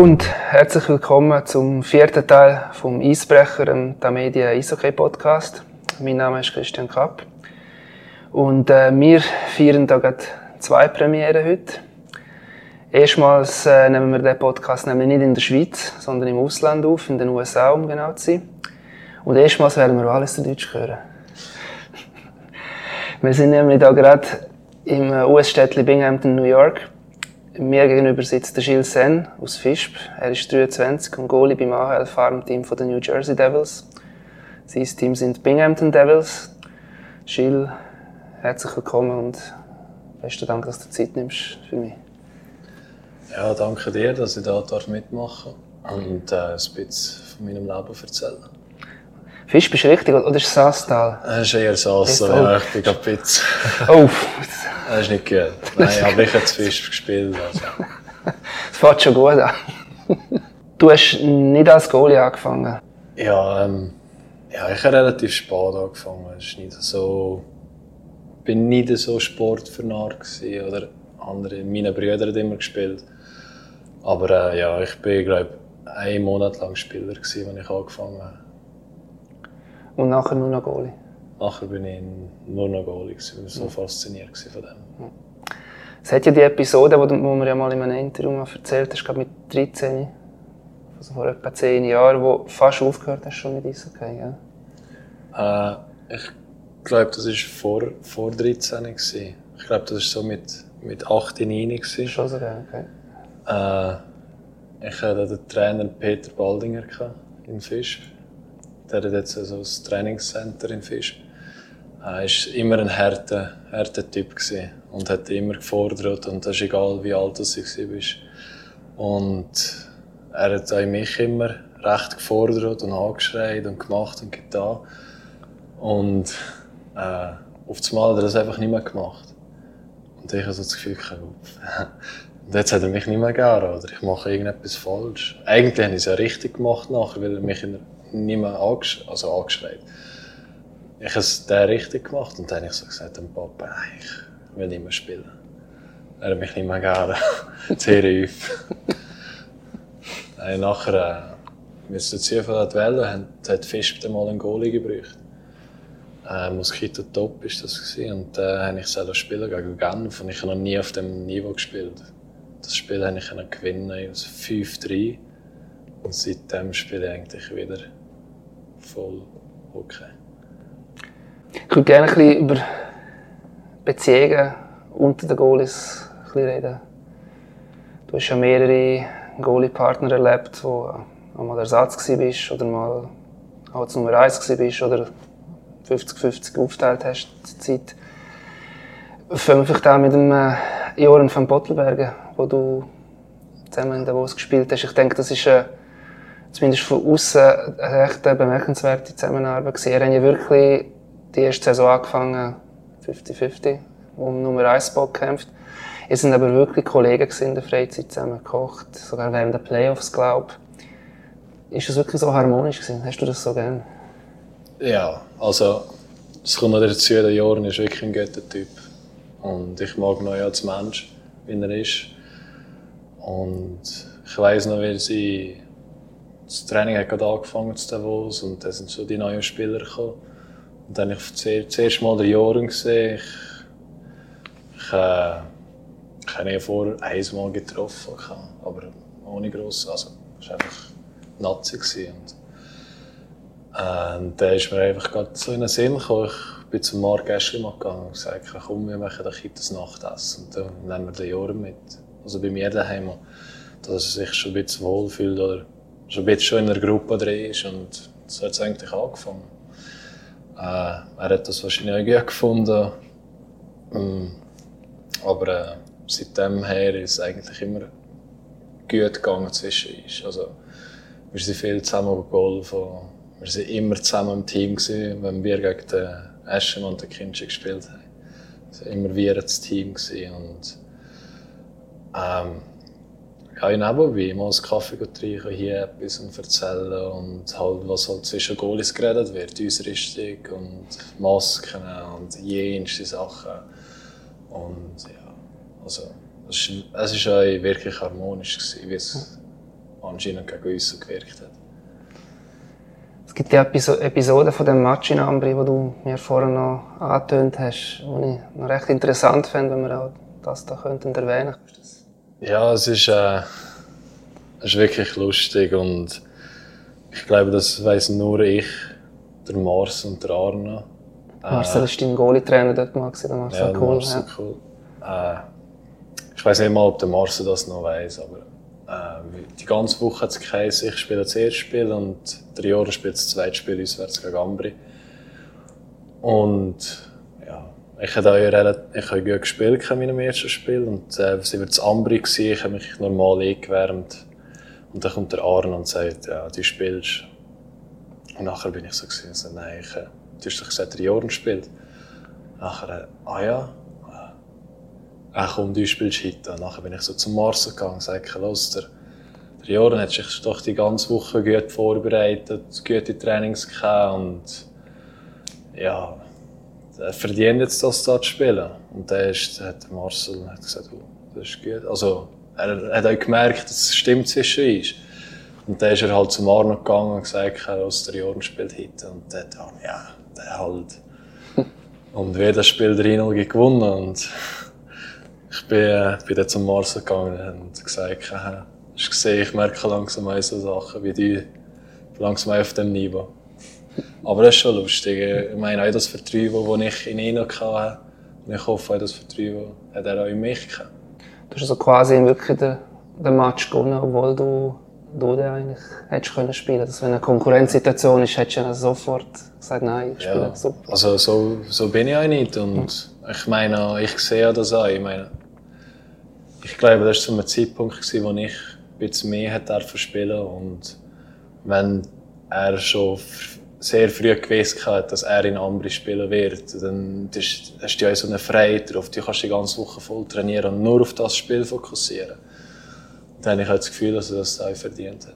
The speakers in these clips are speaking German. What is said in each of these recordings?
Und herzlich willkommen zum vierten Teil vom Eisbrecher, dem Tamedia Eishockey Podcast. Mein Name ist Christian Kapp und äh, wir feiern da gerade zwei Premiere heute. Erstmals äh, nehmen wir den Podcast nämlich nicht in der Schweiz, sondern im Ausland auf, in den USA, um genau zu sein. Und erstmals werden wir alles in Deutsch hören. wir sind nämlich da gerade im äh, US-Städtchen Binghamton, New York. Mir gegenüber sitzt der Gilles Sen aus Fischb. Er ist 23 und Goalie beim AHL Farmteam von den New Jersey Devils. Sein Team sind Binghamton Devils. Gilles, herzlich willkommen und besten Dank, dass du Zeit nimmst für mich. Ja, danke dir, dass ich da mitmachen darf und äh, ein bisschen von meinem Leben erzählen. Fisch bist du richtig, oder ist es Saastal? Es ist eher Saas, ja, ich bin gerade Pizza. Oh! das ist nicht gut. Nein, ich habe zu Fisch gespielt. Also. Das fängt schon gut an. Du hast nicht als Goalie angefangen? Ja, ähm, ja ich habe relativ spät angefangen. Ist nicht so, ich bin nicht so sportvernarrt oder andere. Meine Brüder haben immer gespielt. Aber äh, ja, ich bin, glaube einen Monat lang Spieler, gewesen, als ich angefangen habe. Und nachher nur noch Goalie? Nachher bin ich nur noch Goalie, ich war so fasziniert von dem. Es hat ja die Episode, die du mir ja mal in einem Interview erzählt hast, mit 13, also vor etwa 10 Jahren, wo fast aufgehört hast schon mit Eishockey, ja? Äh, ich glaube, das war vor, vor 13. Gewesen. Ich glaube, das war so mit, mit 8, 9 gewesen. Schon so, okay. Äh, ich hatte den Trainer Peter Baldinger in Fisch. Der hat jetzt so ein Trainingscenter in Fisch. Er war immer ein harter, harter Typ und hat immer gefordert und das ist egal, wie alt du warst. Und er hat auch mich immer recht gefordert und angeschreit und gemacht und getan. Und äh, auf einmal hat er das einfach nicht mehr gemacht. Und ich habe so das Gefühl, und jetzt hat er mich nicht mehr gern, oder ich mache irgendetwas falsch. Eigentlich habe ich es ja richtig gemacht nachher, weil er mich nicht mehr angesch also angeschreit. Ich habe es dann richtig gemacht und dann habe ich so gesagt dem Papa, ich will nicht mehr spielen. Er hat mich nicht mehr gern. Sehr häufig. nachher, äh, wir sind zu viel wählen, hat Fisch mal einen Goalie gebraucht. Äh, Mosquito Top war das gewesen. und dann äh, habe ich selber spielen gegen Genf und ich habe noch nie auf dem Niveau gespielt. Das Spiel habe ich gewinnen, also 5-3 und seitdem spiele ich eigentlich wieder voll okay. Ich würde gerne ein bisschen über Beziehungen unter den Goalies reden. Du hast ja mehrere Goalie-Partner erlebt, wo du mal Ersatz warst oder mal als Nummer 1 warst oder 50-50 aufgeteilt hast zur Zeit. Fangen wir vielleicht auch mit dem äh, Joran van Pottelbergen, wo du zusammen in Davos gespielt hast. Ich denke, das ist äh, zumindest von außen eine recht bemerkenswerte Zusammenarbeit gewesen. Er ja wirklich die erste Saison angefangen, 50-50, um Nummer 1 Spot gekämpft. Wir sind aber wirklich Kollegen in der Freizeit zusammen gekocht, sogar während der Playoffs, glaube ich. Ist das wirklich so harmonisch gewesen? Hast du das so gern? Ja, also es kommt noch dazu, der Joran ist wirklich ein guter Typ. Und ich mag ihn auch als Mensch, wie er ist. Und ich weiss noch, wie sie das Training hat gerade angefangen zu Davos und dann sind so die neuen Spieler gekommen. Und dann habe ich zuerst, zuerst mal den Joren gesehen. Ich, ich, äh, ich habe ihn vor einmal getroffen, aber ohne gross. Also, es war einfach Nazi. Und, äh, und dann ist mir einfach gerade so in den Sinn gekommen. Ich bin zum Mark Eschlimann gegangen und gesagt, komm, wir machen ein das Nachtessen. Und dann nehmen wir den Joren mit. Also bei mir daheim, dass er sich schon ein bisschen wohlfühlt oder schon ein bisschen in einer Gruppe drin ist. Und so hat es eigentlich angefangen. Äh, er hat das wahrscheinlich auch gut gefunden. Ähm, aber äh, seitdem her ist es eigentlich immer gut gegangen zwischen uns. Also, wir sind viel zusammen gegolfen. Wir waren immer zusammen im Team, gewesen, wenn wir gegen den Eschen und den Kindschi gespielt haben. Wir waren immer wir das Team. Gewesen. Und, ähm, ja, in nebenbei mal einen Kaffee trinken, hier etwas und erzählen und halt, was halt zwischen Goalies geredet wird, Ausrüstung und Masken und jenste Sachen. Und ja, also es war wirklich harmonisch, gewesen, wie es, anscheinend gegen uns so gewirkt hat. Es gibt ja Episoden von dem Match in Ambri, die du mir vorher noch angetönt hast, die ich noch recht interessant finde, wenn wir auch das da könnten erwähnen Ja, es ist, äh, es ist wirklich lustig und ich glaube, das weiß nur ich, der Mars und der Arne. Äh, Marcel war dein Goalie-Trainer dort mal, der Marcel ja, cool. Marcel ja. cool. Äh, ich weiß nicht mal, ob der Marcel das noch weiß, aber äh, die ganze Woche hat es geheißen, ich spiele das erste Spiel und der Jahre spielt das zweite Spiel auswärts gegen Ambri. Und ich habe relativ, ich habe gut gespielt in meinem ersten Spiel und äh, sie wird das Ambri gewesen, ich habe mich normal eingewärmt und dann kommt der Arne und sagt, ja, du spielst. Und nachher bin ich so gewesen, so, nein, ich, äh, du hast doch gesagt, der Jordan spielt. Nachher, äh, ah ja, ach komm, du spielst heute. Und nachher bin ich so zum Mars gegangen und sagte, los, der, der Joran hat sich doch die ganze Woche gut vorbereitet, gute Trainings gehabt und ja, er verdient jetzt das da zu spielen. Und dann ist, hat Marcel hat gesagt, oh, das ist gut. Also, er, hat auch gemerkt, dass es stimmt zwischen uns. Und dann ist er halt zum Arno gegangen und gesagt, dass der Jordan spielt heute. Und dann hat er, ja, der halt. Und wer das Spiel 3-0 gewonnen und ich bin, äh, bin dann zum Mars gegangen und gesagt, äh, hast gesehen, ich merke langsam so Sachen wie die, langsam auf dem Niveau. Aber das ist schon lustig. Ich meine, auch das Vertrauen, das ich in ihn hatte, und ich hoffe, auch das Vertrauen hat er auch in mich gehabt. Du hast also quasi wirklich den, den Match gewonnen, obwohl du, du den eigentlich hättest können spielen können. Wenn eine Konkurrenzsituation ist, hättest du ja sofort gesagt, nein, ich spiele ja, super. Also so, so bin ich auch nicht. Und ich meine, ich sehe das auch. Ich meine, ich glaube, das war so ein Zeitpunkt, wo ich ein bisschen mehr spielen und wenn er schon sehr früh gewusst dass er in Ambri spielen wird, dann hast du ja so eine Freiheit drauf. Du kannst die ganze Woche voll trainieren und nur auf das Spiel fokussieren. Dann habe ich das Gefühl, dass er das auch verdient hat.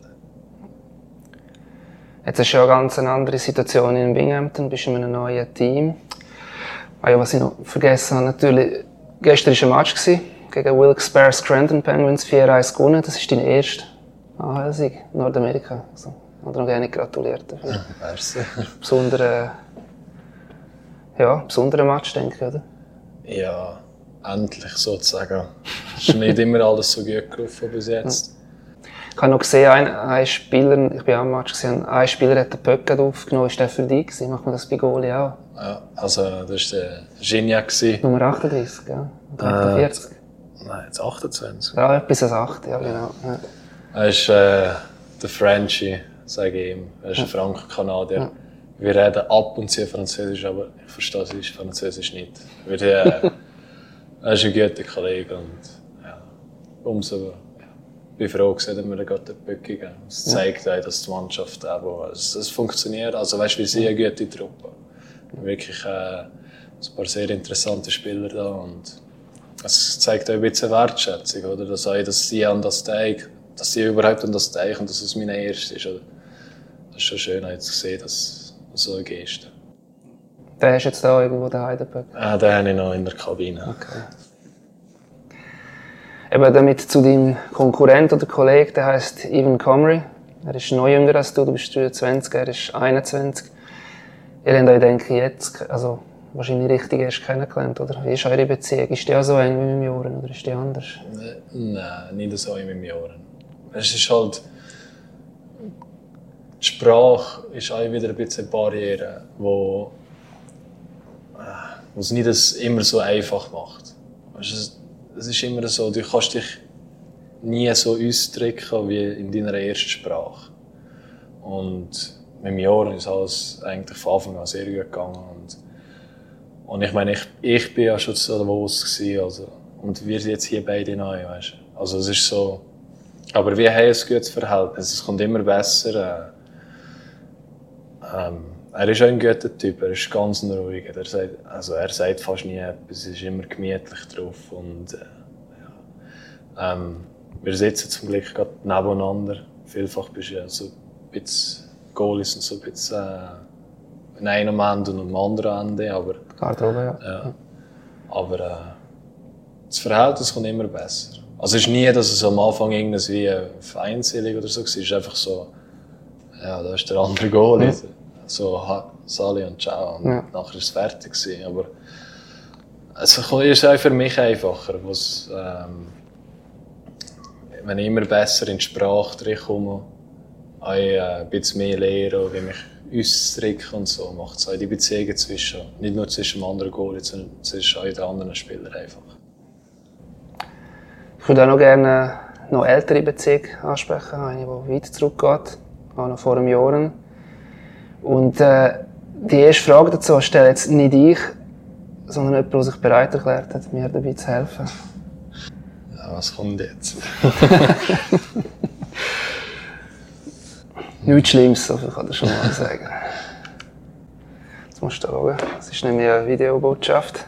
Jetzt ist ja eine ganz andere Situation in Binghamton, bist in einem neuen Team. Ah was ich noch vergessen habe, natürlich, gestern war ein Match gegen Wilkes-Barre Scranton Penguins 4-1 gewonnen. Das ist dein erster AHL-Sieg in Nordamerika. Also, oder noch gerne gratuliert dafür. Merci. Besonderer, ja, besonderer Match, denke ich, oder? Ja, endlich sozusagen. Es ist nicht immer alles so gut gelaufen bis jetzt. Ich habe noch gesehen, ein, ein Spieler, ich bin auch im Match gesehen, ein Spieler hat den Pöcket aufgenommen. Ist der für dich gewesen? Macht man das bei Goalie auch? Ja, also das war der Gignac. Nummer 38, ja. Oder 48. Äh, Nein, jetzt 28. Ja, bis als 8, ja genau. Ja. Er ist äh, der Frenchie, sage ich ihm. Er ist ein Franken-Kanadier. Ja. Wir reden ab und zu Französisch, aber ich verstehe es Französisch nicht. Wir, äh, er ist ein guter Kollege und ja, umso ja, bin froh, dass wir ihm gerade den Böck gegeben Es zeigt auch, dass die Mannschaft eben, es, es funktioniert. Also weißt, wir sind eine gute Truppe. Wirklich äh, ein paar sehr interessante Spieler da und es zeigt auch ein bisschen Wertschätzung, oder? Dass, auch, dass sie an das denken, dass sie überhaupt an das denken und dass es meine erste ist. Oder? Das ist schon schön zu sehen, dass so eine Geste. Den hast du jetzt da irgendwo der Heidelberg? Ah, den habe ich noch in der Kabine. Okay. Eben damit zu deinem Konkurrent oder Kollegen, der heißt Ivan Comrie. Er ist noch jünger als du, du bist 23, er ist 21. Ihr habt euch, denke ich, jetzt, also wahrscheinlich richtig erst kennengelernt, oder? Wie ist eure Beziehung? Ist die auch so eng wie mit Joren oder ist die anders? Nein, nicht so eng wie mit Joren. Es ist halt... Die Sprache ist auch wieder ein bisschen eine Barriere, wo, äh, es nicht immer so einfach macht. Es ist immer so, du kannst dich nie so ausdrücken wie in deiner ersten Sprache. Und mit dem Jahr ist alles eigentlich von Anfang an sehr gut gegangen. Und und ich meine, ich, ich bin ja schon so nervös gewesen, also. Und wir sind jetzt hier beide neu, weißt du. Also es ist so... Aber wir haben ein gutes Verhältnis, es kommt immer besser. Äh, ähm, er ist auch ein guter Typ, er ist ganz ruhig. Er sagt, also er sagt fast nie etwas, er ist immer gemütlich drauf. Und, äh, ja. ähm, wir sitzen zum Glück gerade nebeneinander. Vielfach bist du ja so ein bisschen Goalies und so ein bisschen... Äh, an einem Ende und am anderen Ende. Aber, Garderobe, ja. ja. Aber äh, das Verhältnis kommt immer besser. Also es ist nie, dass es am Anfang irgendwas wie feindselig oder so war. Es ist einfach so, ja, da ist der andere Goal. Ja. So, Sali und ciao. Und ja. nachher war es fertig. Gewesen. Aber es ist auch für mich einfacher, was, ähm, wenn ich immer besser in die Sprache komme, auch, äh, ein bisschen mehr lernen, wie mich ausdrücke und so, macht es auch die Beziehungen zwischen, nicht nur zwischen dem anderen Goal, sondern zwischen auch den anderen Spielern einfach. Ich würde auch noch gerne noch ältere Beziehung ansprechen, eine, die weit zurückgeht, auch noch vor einem Jahr. Und äh, die erste Frage dazu stelle jetzt nicht ich, sondern jemand, der sich bereit erklärt hat, mir dabei zu helfen. Ja, was kommt jetzt? Nichts Schlimmes, so viel kann ich schon mal sagen. Jetzt musst du schauen. Das ist nämlich eine Videobotschaft.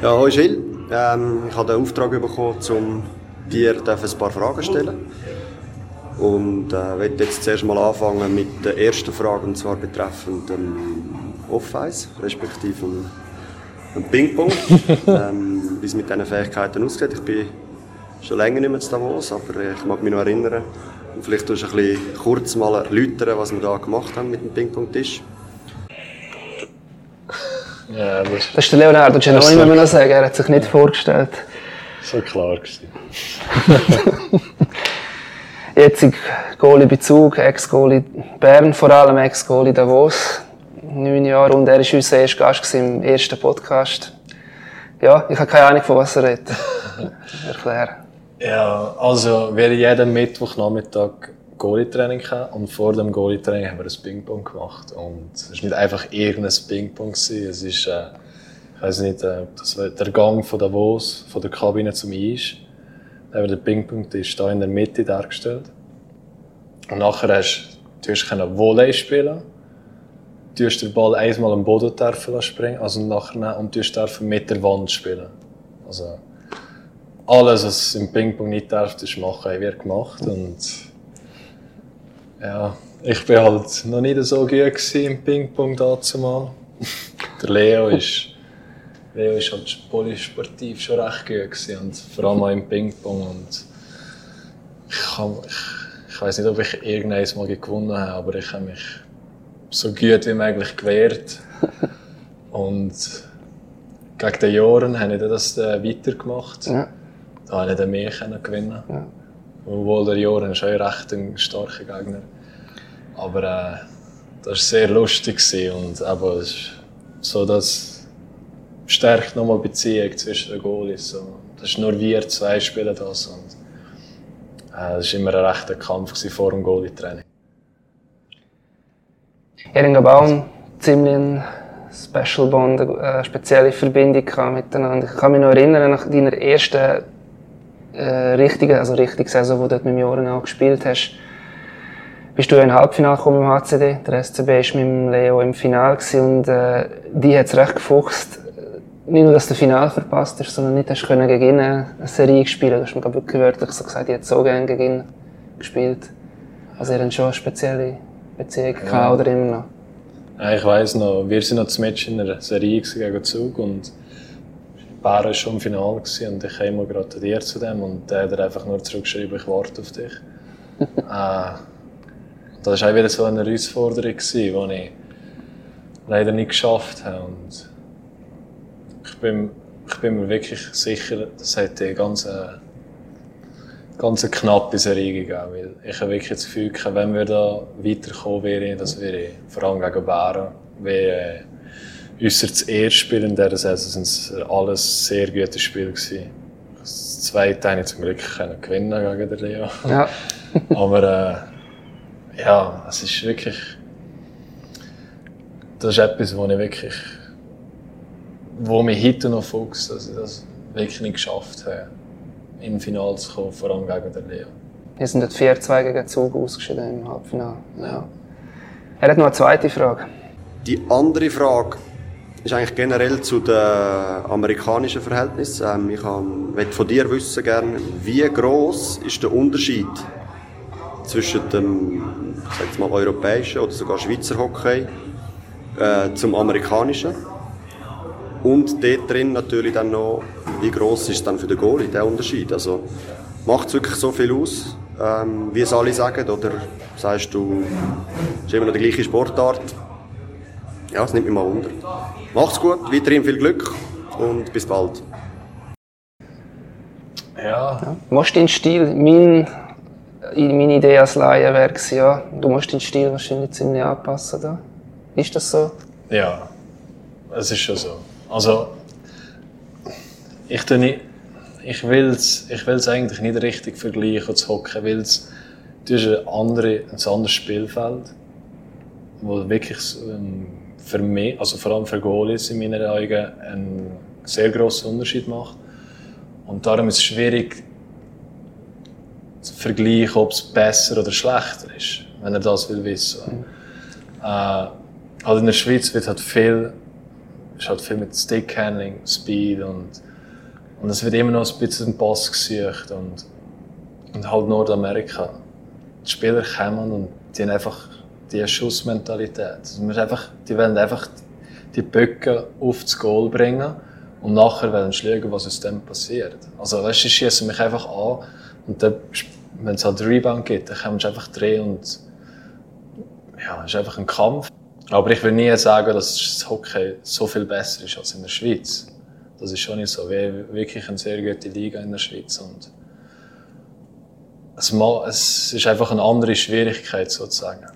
Ja, hallo Gilles. Ähm, ich habe den Auftrag bekommen, um dir ein paar Fragen zu stellen. Und äh, möchte jetzt zuerst mal anfangen mit der ersten Frage, und zwar betreffend dem Off-Ice, respektive dem, dem Ping-Pong. ähm, wie es mit diesen Fähigkeiten aussieht. Ich bin schon länger nicht mehr zu Davos, aber ich mag mich noch erinnern. Und vielleicht tust du ein bisschen kurz mal erläutern, was wir da gemacht haben mit dem Ping-Pong-Tisch. Ja, das, das ist der Leonardo Giannoni, muss man noch sagen. Er hat sich nicht vorgestellt. So klar gewesen. Jetzt Goalie Bezug, Ex-Goalie Bern, vor allem Ex-Goalie Davos. Neun Jahre und er war unser erster Gast im ersten Podcast. Ja, ich habe keine Ahnung, von was er redet. Erklären. Ja, also wir jeden Mittwochnachmittag Goalie-Training und vor dem Goalie-Training haben wir ein Ping-Pong gemacht. Und es war nicht einfach irgendein Ping-Pong, es ist, äh, ich weiß nicht, äh, das war der Gang von Davos, von der Kabine zum Eis. Da haben wir den Ping-Pong-Tisch hier in der Mitte dargestellt. Und nachher hast du hast Volley spielen. Du hast den Ball einmal am Boden springen also nachher und du hast mit der Wand spielen. Also, alles, was im Ping-Pong nicht darf, ist machen, haben wir gemacht. Und ja, ich war halt noch nicht so gut im Ping-Pong dazu mal. Der Leo ist, Leo ist halt polysportiv schon recht gut gewesen, und vor allem auch im Ping-Pong. Und ich, kann, ich, ich weiß nicht, ob ich irgendein Mal gewonnen habe, aber ich habe mich so gut wie möglich gewehrt. Und gegen den Joren habe ich das äh, weitergemacht. Ja. Da konnte ich dann mehr gewinnen. Ja. Obwohl der Joren schon recht ein starker Gegner Aber äh, das war sehr lustig und aber so das stärkt nochmal Beziehung zwischen den Goalies. So. Das ist nur wir zwei spielen das und äh, das war immer ein rechter Kampf vor dem Goalie-Training. Einen ziemlich Special Bond, eine spezielle Verbindung miteinander. Ich kann mich noch erinnern, nach deiner ersten äh, richtige, also richtige Saison, die du mit Joren auch gespielt hast, bist du in ein Halbfinale gekommen im HCD. Der SCB war mit dem Leo im Finale und äh, die hat es recht gefuchst. Nicht nur, dass du das Finale verpasst hast, sondern nicht hast können gegen ihn eine Serie spielen. Du hast mir wirklich wörtlich so gesagt, ich hätte so gerne gegen ihn gespielt. Also ihr habt schon eine spezielle Beziehung ja. oder immer noch? Ja, ich weiss noch, wir sind noch zum Match in einer Serie gegen Zug und Bär war schon im Finale und ich habe immer gratuliert zu dem und der hat einfach nur zurückgeschrieben, ich warte auf dich. äh, das war auch wieder so eine Herausforderung, die ich leider nicht geschafft habe. Und bin, ich bin mir wirklich sicher, das hätte eine ganz, ganz knappe Serie gegeben. Weil ich habe wirklich das Gefühl, wenn wir da weiterkommen wären, dass wir vor allem gegen Bären wäre unser das erste Spiel in dieser Saison sind alles sehr gute Spiele gewesen. Das zweite habe ich zum Glück können gewinnen gegen den Leo. Ja. Aber äh, ja, es ist wirklich. Das ist etwas, wo ich wirklich. Wo mich heute noch fuchst, dass ich das wirklich nicht geschafft habe, im Finale zu kommen, vor allem gegen den Leo. Wir sind dort 4-2 gegen Zug ausgeschieden im Halbfinale. Ja. Er hat noch eine zweite Frage. Die andere Frage ist eigentlich generell zu den amerikanischen Verhältnissen. Ähm, ich möchte von dir wissen gerne, wie groß ist der Unterschied zwischen dem sag mal, europäischen oder sogar Schweizer Hockey äh, zum amerikanischen? Und dort drin natürlich dann noch, wie gross ist es dann für den Goalie, der Unterschied. Also macht es wirklich so viel aus, ähm, wie es alle sagen? Oder sagst du, es ist immer noch die gleiche Sportart? Ja, es nimmt mich mal wunder. Macht's gut, weiterhin viel Glück und bis bald. Ja, Ja. Du musst deinen Stil, mein, meine Idee als Laie wäre gewesen, ja, du musst deinen Stil wahrscheinlich ziemlich anpassen. Da. Ist das so? ja, es ist schon so. Also, ich nicht, ich will es ich will's eigentlich nicht richtig vergleichen zu hocken, weil es ein, andere, ein anderes Spielfeld, wo wirklich ähm, für mich, also vor allem für Goalies in meinen Augen, einen sehr grossen Unterschied macht. Und darum ist es schwierig zu vergleichen, ob es besser oder schlechter ist, wenn er das will wissen. Äh, halt in der Schweiz wird halt viel, ist halt viel mit Stickhandling, Speed und, und es wird immer noch ein bisschen ein Pass gesucht und, und halt Nordamerika. Die Spieler kommen und die haben einfach die Schussmentalität. Also einfach, die wollen einfach die Böcke auf das Goal bringen und nachher wollen sie schauen, was aus dem passiert. Also weißt, du, sie schießen mich einfach an und dann, wenn es halt Rebound gibt, dann können sie einfach drehen und ja, es ist einfach ein Kampf. Aber ich will nie sagen, dass das Hockey so viel besser ist als in der Schweiz. Das ist schon nicht so. Wir haben wirklich eine sehr gute Liga in der Schweiz. Und es, ist einfach eine andere Schwierigkeit sozusagen.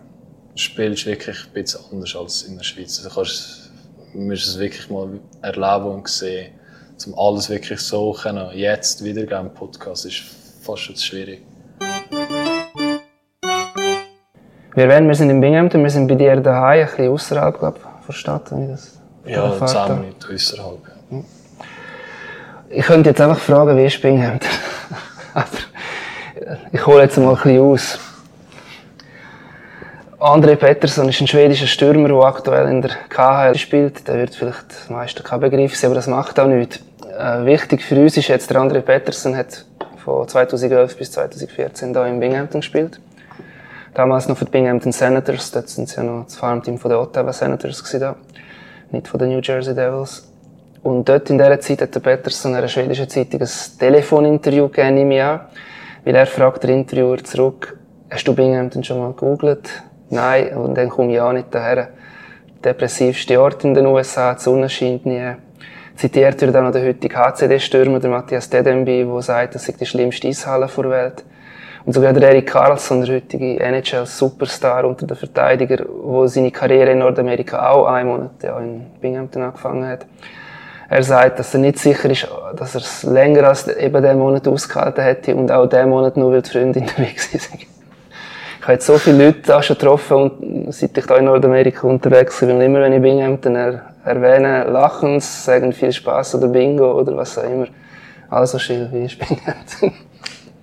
Das Spiel ist wirklich ein bisschen anders als in der Schweiz. Also kannst, du musst es wirklich mal erleben und sehen. Um alles wirklich so können, jetzt wiedergeben im Podcast ist fast schon schwierig. Wir, werden, wir sind in Binghamton, wir sind bei dir daheim, ein bisschen außerhalb glaub, von der Stadt. Wenn ich das Ja. 10 Minuten außerhalb. Ja. Ich könnte jetzt einfach fragen, wie ist Binghamton? Aber ich hole jetzt mal ein bisschen aus. André Pettersson ist ein schwedischer Stürmer, der aktuell in der KHL spielt. Der wird vielleicht die meisten kein Begriff sein, aber das macht auch nichts. Äh, wichtig für uns ist jetzt, der André Pettersson hat von 2011 bis 2014 da in Binghamton gespielt. Damals noch für die Binghamton Senators, dort sind sie ja noch das Farmteam von den Ottawa Senators gewesen, da. nicht von den New Jersey Devils. Und dort in dieser Zeit hat der Pettersson einer schwedischen Zeitung ein Telefoninterview gegeben, nehme ich an. Weil er fragt der Interviewer zurück, hast du Binghamton schon mal gegoogelt? Nein, und dann komme ich auch nicht daher. Depressivste Ort in den USA, die Sonne scheint nie. Zitiert wird auch noch der heutige HCD-Stürmer, der Matthias Dedemby, der sagt, das sei die schlimmste Eishalle der Welt. Und sogar der Erik Karlsson, der heutige NHL-Superstar unter den Verteidiger, der seine Karriere in Nordamerika auch einen Monat ja, in Binghamton angefangen hat. Er sagt, dass er nicht sicher ist, dass er es länger als eben diesen Monat ausgehalten hätte und auch diesen Monat nur, weil die Freundin dabei war. Ich habe jetzt so viele Leute da schon getroffen, und, seit ich da in Nordamerika unterwegs bin. Immer wenn ich Binghamton er, erwähne, lachen sie, sagen viel Spaß oder Bingo oder was auch immer. Also schön, wie ist Binghamton?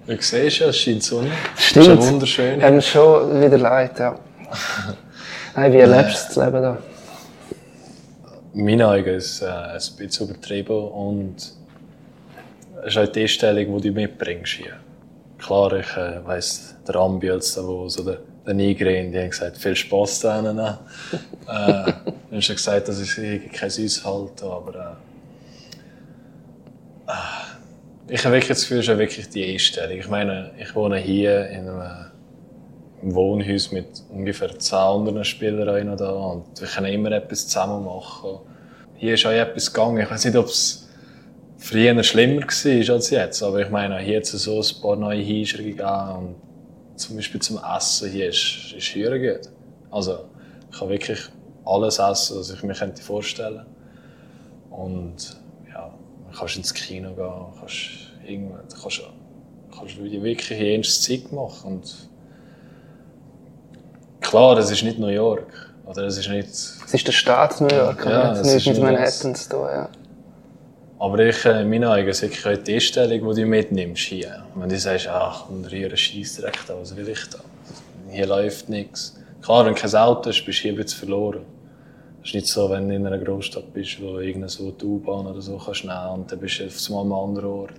Du siehst ja, es scheint Sonne. Stimmt. Ist ja wunderschön. Haben schon wieder leid, ja. Nein, wie erlebst du das Leben da? In meinen Augen ist es äh, ein bisschen übertrieben und es ist halt die Stellung, die du mitbringst hier. Klar, ich äh, weiss, der Ambiels, da, wo so der, der Nigrin, die haben gesagt, viel Spass ihnen. äh, dann hast du gesagt, dass ich kein Süß halte, aber äh, äh, ich habe wirklich das Gefühl, es ist wirklich die Einstellung. Ich meine, ich wohne hier in einem Wohnhaus mit ungefähr 10 anderen Spielern da und wir können immer etwas zusammen machen. Hier ist auch etwas gegangen. Ich weiß nicht, ob es früher schlimmer war als jetzt, aber ich meine, hier hat es so ein paar neue Hinscher gegeben und zum Beispiel zum Essen hier ist, ist hier gut. Also ich kann wirklich alles essen, was ich mir könnte vorstellen Und ja, du kannst ins Kino gehen, kannst irgendwann, kannst, kannst wirklich jedes Zeit machen und Klar, es ist nicht New York. Oder es ist nicht... Es ist der Staat New York, Ja, es nichts ist mit Manhattan zu tun. Ja. Aber ich, äh, in meinen Augen ist wirklich die Einstellung, die du mitnimmst hier. Wenn du sagst, ach, und rühren Scheissdreck da, was will ich da? Hier läuft nichts. Klar, wenn du kein Auto hast, bist du hier ein bisschen verloren. Es ist nicht so, wenn du in einer Großstadt bist, wo irgendeine so die U-Bahn oder so kannst nehmen und dann bist du auf einmal an einem anderen Ort.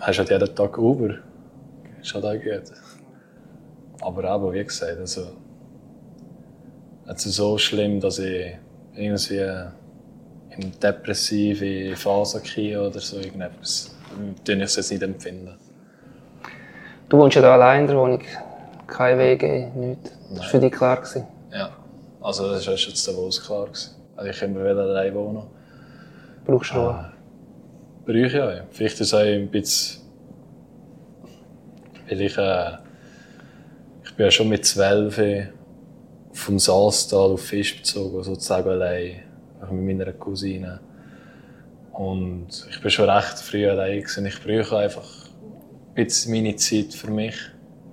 Hast halt jeden Tag Uber. Ist halt auch gut. Aber eben, wie gesagt, also, es ist so schlimm, dass ich irgendwie in depressive Phasen gehen oder so irgendetwas. Das ich es jetzt nicht empfinden. Du wohnst ja da allein in der Wohnung. Kein WG, nichts. Das war für dich klar. Gewesen. Also das war jetzt Davos klar. Gewesen. Also ich immer wieder allein wohnen. Brauchst du Ruhe? Äh, brauche ich ja. Vielleicht ist es auch ein bisschen... Weil ich... Äh, ich bin ja schon mit zwölf vom Saastal auf Fisch bezogen, sozusagen allein. Mit meiner Cousine. Und ich bin schon recht früh allein. Gewesen. Ich brauche einfach ein bisschen meine Zeit für mich.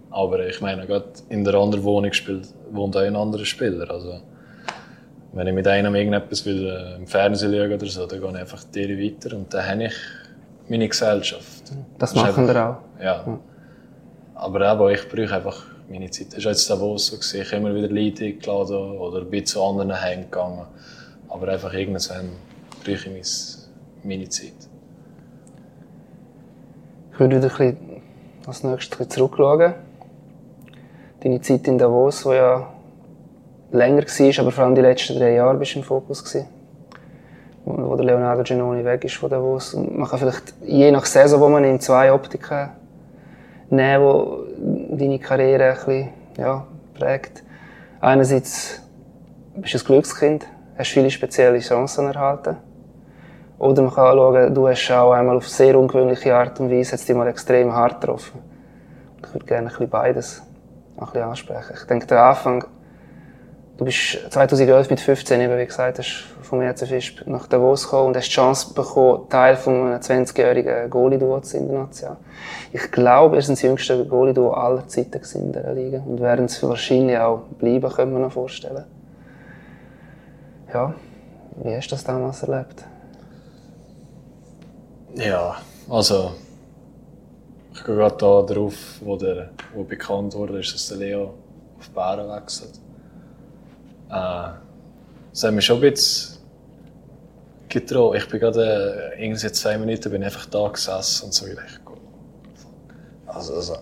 Aber ich meine, gerade in der anderen Wohnung spielt, wohnt auch ein anderer Spieler. Also, wenn ich mit einem irgendetwas will, äh, im Fernsehen schaue oder so, dann gehe ich einfach die weiter und dann habe ich meine Gesellschaft. Das, das machen wir auch. Ja. ja. Aber eben, ich brauche einfach meine Zeit. Das war jetzt Davos so. Gewesen. Ich immer wieder Leute eingeladen oder bin zu anderen heimgegangen. Aber einfach irgendwann brauche ich meine Zeit. Ich würde wieder ein bisschen als nächstes zurückschauen deine Zeit in Davos, die ja länger war, aber vor allem die letzten drei Jahre bist im Fokus gewesen, wo, der Leonardo Genoni weg ist von Davos. Und man kann vielleicht je nach Saison, wo man in zwei Optiken nehmen, die deine Karriere ein bisschen, ja, prägt. Einerseits bist du ein Glückskind, hast viele spezielle Chancen erhalten. Oder man kann schauen, du hast auch einmal auf sehr ungewöhnliche Art und Weise dich mal extrem hart getroffen. Ich würde gerne ein bisschen beides ein ansprechen. Ich denke, der Anfang, du bist 2011 mit 15, eben, wie gesagt hast, vom RC nach Davos gekommen und hast die Chance bekommen, Teil von einem 20-jährigen Goalie-Duo zu sein in der Nation. Ich glaube, er ist das jüngste Goalie-Duo aller Zeiten in dieser Liga und werden es wahrscheinlich auch bleiben, können wir noch vorstellen. Ja, wie hast du das damals erlebt? Ja, also ich gehe gerade da drauf, wo, der, wo bekannt wurde, ist, dass der Leo auf Bären wechselt. Äh, das hat mich schon ein bisschen getraut. Ich bin gerade äh, irgendwie zwei Minuten bin einfach da gesessen und so gedacht, also, also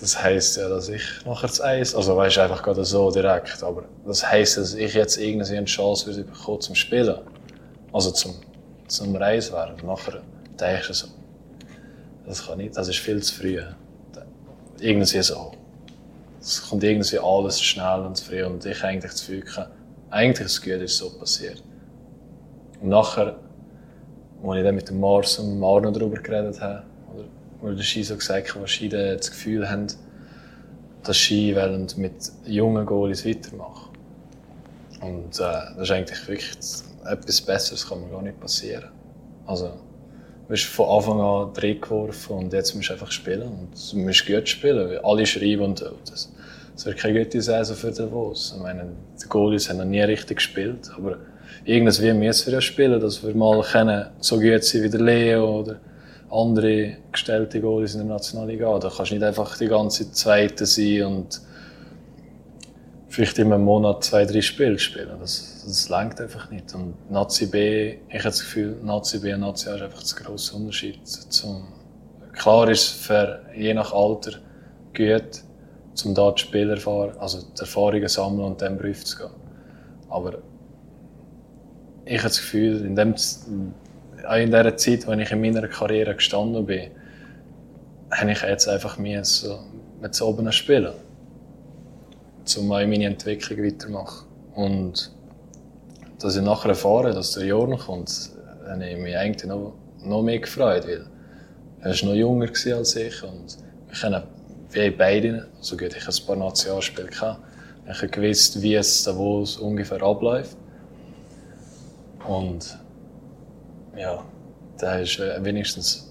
das heisst ja, dass ich nachher das Eis, also weißt einfach gerade so direkt, aber das heisst, dass ich jetzt irgendwie eine Chance würde bekommen zum Spielen, also zum, zum Reis werden. Nachher denkst du so, das kann nicht, das ist viel zu früh. Irgendwie so. Es kommt irgendwie alles schnell und zu früh und ich eigentlich zu viel eigentlich ist es gut, ist so passiert. Und nachher, als ich dann mit dem Mars und dem Arno darüber geredet habe, oder, oder der Ski so gesagt hat, was Ski das Gefühl haben, dass Ski mit jungen Goalies weitermachen. Und äh, das ist eigentlich wirklich etwas Besseres kann mir gar nicht passieren. Also, Bist von Anfang an reingeworfen und jetzt musst du einfach spielen. Und du musst gut spielen, weil alle schreiben und oh, das, das wird keine gute Saison für Davos. Ich meine, die Goalies haben noch nie richtig gespielt, aber irgendwie müssen wir ja spielen, dass wir mal können, so gut sein wie der Leo oder andere gestellte Goalies in der Nationalliga. Da kannst du nicht einfach die ganze Zweite sein und vielleicht immer im Monat zwei, drei Spiele spielen. Das, das langt einfach nicht. Und Nazi B, ich habe das Gefühl, Nazi B und Nazi A ist einfach ein grosser Unterschied. Zum, klar ist für je nach Alter gut, um da die Spieler also die Erfahrungen sammeln und dann Beruf zu gehen. Aber ich habe das Gefühl, in, dem, in der Zeit, als ich in meiner Karriere gestanden bin, habe ich jetzt einfach mir so mit oben spielen um meine Entwicklung weiterzumachen. Und dass ich nachher erfahre, dass der Jorn kommt, habe ich mich eigentlich noch, noch mehr gefreut, weil er war noch jünger als ich und wir kennen wie beide, also gut, ich ein paar Nationalspiele gehabt, ich gewusst, wie es da wo ungefähr abläuft. Und ja, da ist wenigstens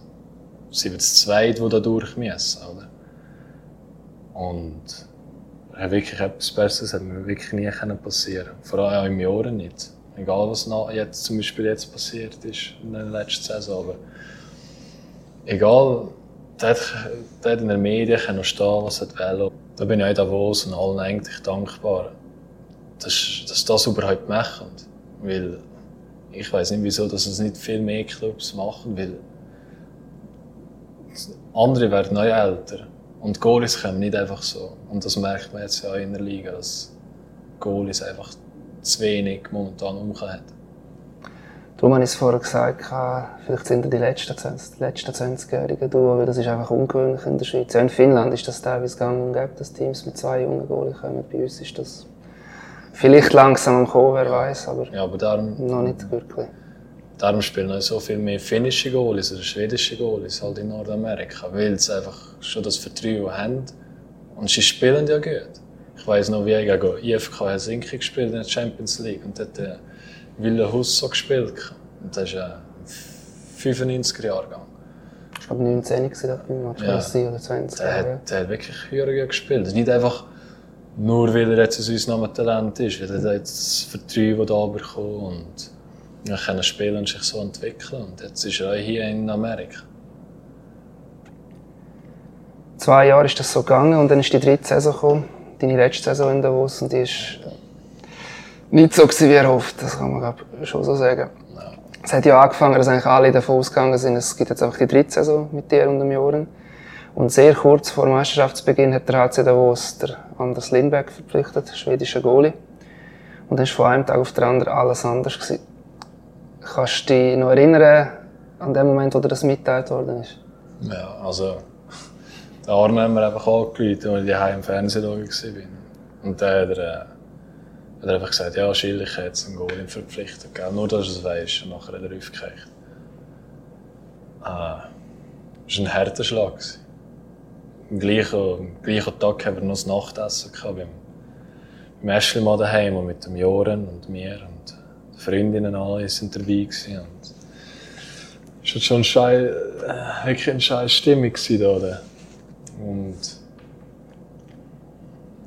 sie wird das Zweite, die da durch müssen, oder? Und wirklich etwas Besseres hat mir wirklich nie passieren Vor allem auch im Jahr nicht. Egal, was jetzt, zum Beispiel jetzt passiert ist in der letzten Saison. Aber egal, dort, dort in den Medien kann noch stehen, was er will. Da bin ich auch Davos und allen eigentlich dankbar, dass, dass das überhaupt machen. Weil ich weiß nicht, wieso dass es nicht viel mehr Clubs machen, weil andere werden neu älter. Und Goalies kommen nicht einfach so. Und das merkt man jetzt ja in der Liga, dass Goalies einfach zu wenig momentan umkommen Darum habe ich es vorher gesagt, vielleicht sind die letzten, die letzten 20-Jährigen durch, weil das ist einfach ungewöhnlich in der Schweiz. Ja, in Finnland ist das teilweise gang und gäbe, dass Teams mit zwei jungen Goalies kommen. Bei uns ist das vielleicht langsam am Kommen, wer weiß, aber, ja, aber darum, noch nicht wirklich. Darum spielen auch so viel mehr finnische Goalies oder schwedische Goalies halt in Nordamerika, weil sie einfach schon das Vertrauen haben und sie spielen ja gut. Ich weiss noch, wie ich gegen IFK Helsinki gespielt in der Champions League und dort äh, Wille Husso gespielt. Und das ist ein 95er Jahrgang. Ich glaube 19 war beim Match, ja. oder 20. Der, hat, der hat wirklich gut gespielt. Nicht einfach nur, weil er jetzt ein unser Talent ist, weil er jetzt das Vertrauen da bekommen und ja, können spielen und sich so entwickeln. Und jetzt ist er auch hier in Amerika. Zwei Jahre ist das so gegangen und dann ist die dritte Saison gekommen, deine letzte Saison in Davos und die ist nicht so wie erhofft, das kann man glaub, schon so sagen. Ja. Es hat ja angefangen, dass eigentlich alle davon ausgegangen sind, es gibt jetzt einfach die dritte Saison mit dir und dem Joren. Und sehr kurz vor Meisterschaftsbeginn hat der HC Davos der Anders Lindberg verpflichtet, schwedischer Goalie. Und dann war von einem Tag auf den anderen alles anders. Gewesen. Kannst du dich noch erinnern an den Moment, wo dir das mitgeteilt worden ist? Ja, also der Arne haben wir einfach angerufen, als ich daheim im Fernsehen war. Und dann hat er, äh, hat er einfach gesagt, ja, Schill, ich habe jetzt einen Goal verpflichtet. Gell? Nur, dass du es weißt. Und nachher hat er aufgekriegt. Ah, das war ein harter Schlag. Am gleichen, am gleichen Tag haben wir noch das Nachtessen gehabt, beim, beim mal daheim und mit dem Joren und mir. Freundinnen alle sind dabei. Gewesen. Und es war schon eine scheiß, äh, wirklich eine scheiß Stimmung da. Und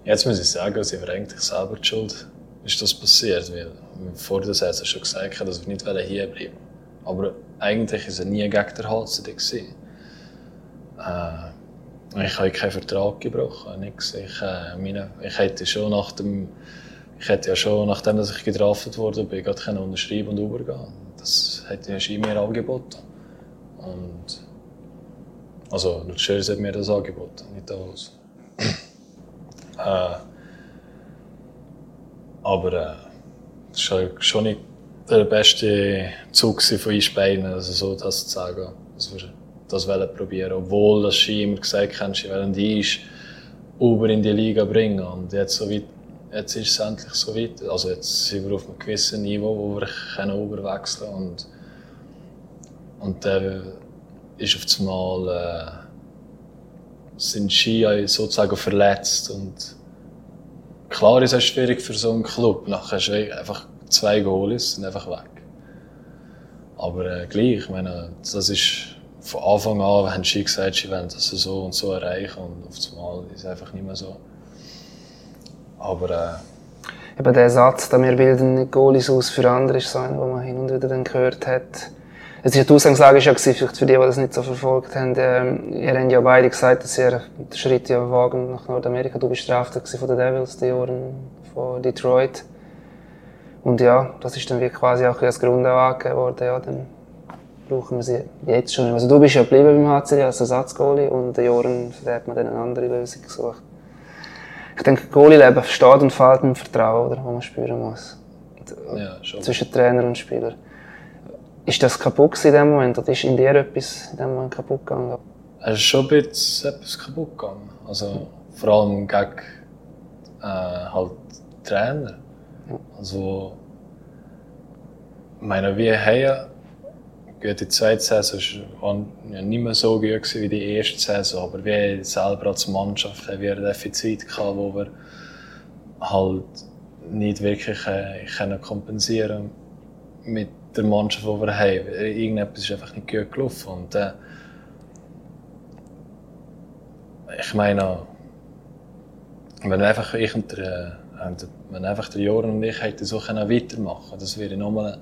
jetzt muss ich sagen, sie war eigentlich selber die Schuld, ist das passiert. Weil vor der Saison schon gesagt dass wir nicht hier bleiben Aber eigentlich war er nie gegen den HCD. Äh, ich habe keinen Vertrag gebrochen, nichts. Ich, äh, meine, ich hätte schon nach dem, ich hätte ja schon, nachdem dass ich gedraftet wurde, bin, gerade unterschreiben und übergehen. Das hätte ich mir angeboten. Und also, der Cheers hat mir das angeboten, nicht alles. äh, aber äh, das war schon nicht der beste Zug von uns beiden, also so das zu sagen, dass wir das wollen probieren. Obwohl das sie immer gesagt haben, sie wollen ist über in die Liga bringen. Und jetzt, so weit, jetzt ist es endlich so weit. Also jetzt sind wir auf einem gewissen Niveau, wo wir überwechseln können. Und, und der ist auf einmal... Äh, sind Ski sozusagen verletzt. Und klar ist es schwierig für so einen Club. Nachher hast du einfach zwei Goalies sind einfach weg. Aber äh, gleich, ich meine, das ist von Anfang an, haben sie gesagt, sie wollen das so und so erreichen und auf einmal ist es einfach nicht mehr so. Aber äh, Eben der Satz, da wir bilden Goalies aus für andere, ist so einer, den man hin und wieder dann gehört hat es ist die Ausgangslage ist ja vielleicht für die, die das nicht so verfolgt haben, ähm, ihr habt ja beide gesagt, dass ihr den Schritt ja wagen nach Nordamerika. Du bist straftat von den Devils, die Jahren von Detroit. Und ja, das ist dann wie quasi auch als Grund angegeben worden, ja, dann brauchen wir sie jetzt schon. Also du bist ja geblieben beim HCD als Ersatzgoalie und den Jahren hat man dann eine andere Lösung gesucht. Ich denke, Goalie-Leben steht und fällt mit dem Vertrauen, oder, das man spüren muss. Ja, Zwischen Trainer und Spieler. Ist das kaputt in dem Moment oder ist in dir etwas in dem Moment kaputt gegangen? Es ist schon ein bisschen etwas kaputt gegangen. Also, vor allem gegen äh, halt Trainer. Also, ich meine, wir haben die zweite Saison war ja nicht mehr so gut wie die erste Saison, aber wir selber als Mannschaft haben wir ein Defizit gehabt, wo wir halt nicht wirklich äh, kompensieren mit der Mannschaft, die wir haben. Irgendetwas ist einfach nicht gut gelaufen. Und, äh, ich meine, wenn einfach ich und der, wenn einfach der Joran und ich hätten so weitermachen das wäre nochmal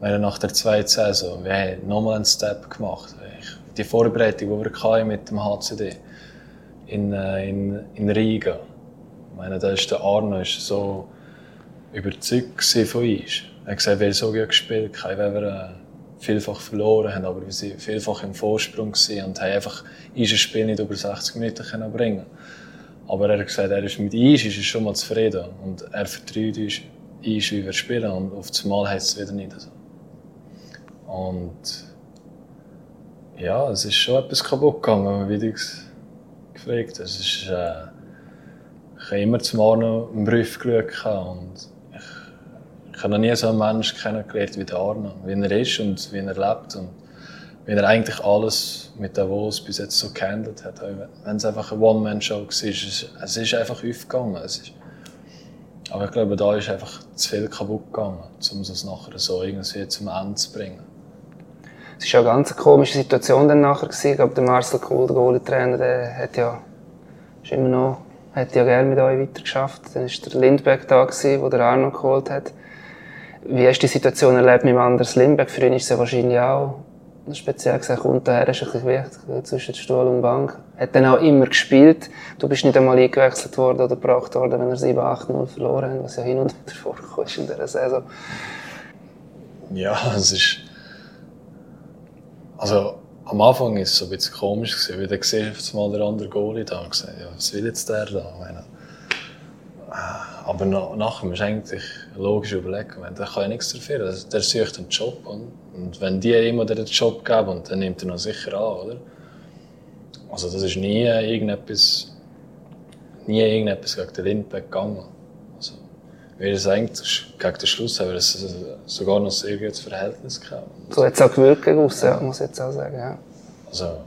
nach der zweiten Saison, wir haben nochmal einen Step gemacht. die Vorbereitung, die wir hatten mit dem HCD in, äh, in, in Riga, ich meine, da ist der Arno ist so überzeugt von uns. Er hat gesagt, wir haben so gut gespielt, haben, wir äh, vielfach verloren haben, aber wir waren vielfach im Vorsprung und haben einfach unser Spiel nicht über 60 Minuten können bringen Aber er hat gesagt, er ist mit uns ist schon mal zufrieden und er vertraut uns, uns, wie wir spielen und auf das Mal heißt es wieder nicht so. Und ja, es ist schon etwas kaputt gegangen, wie du gefragt hast. Es äh, ich habe immer zum Arno einen Brief geschaut und ich, ich habe noch nie so einen Menschen kennengelernt wie Arno, wie er ist und wie er lebt und wie er eigentlich alles mit Davos bis jetzt so gehandelt hat. Wenn es einfach eine One-Man-Show war, es es ist einfach aufgegangen. Es ist, aber ich glaube, da ist einfach zu viel kaputt gegangen, um es nachher so irgendwie zum Ende zu bringen. Es war ja eine ganz komische Situation dann nachher. Gewesen. Ich glaube, der Marcel Kohl, der Goalie-Trainer, der hat ja, ist immer noch, hat ja gerne mit euch weitergeschafft. Dann war der Lindberg da, gewesen, wo der Arno geholt hat. Wie hast du die Situation erlebt mit dem Anders Lindberg? Für ihn ist es ja wahrscheinlich auch speziell gesagt, kommt daher, ist ein bisschen wichtig, zwischen Stuhl und Bank. Hat dann auch immer gespielt. Du bist nicht einmal eingewechselt worden oder gebracht worden, wenn er 7-8-0 verloren hat, was ja hin und wieder vorkommt in dieser Saison. Ja, es ist also am Anfang war es so ein bisschen komisch, gewesen, weil dann ich mal der andere Goalie da und gesagt, ja, was will jetzt der da? Meine, äh, aber nach, nachher du eigentlich logisch überlegen, der kann ja nichts dafür, der, der sucht einen Job. Und, und wenn die ihm den Job geben, dann nimmt er ihn sicher an, oder? Also das ist nie irgendetwas, nie irgendetwas gegen den Lindbergh gegangen. Weil es eigentlich gegen den Schluss haben wir sogar noch ein sehr gutes Verhältnis gehabt. So hat es auch gewirkt aus, ja, muss ich jetzt auch sagen. Ja. Also,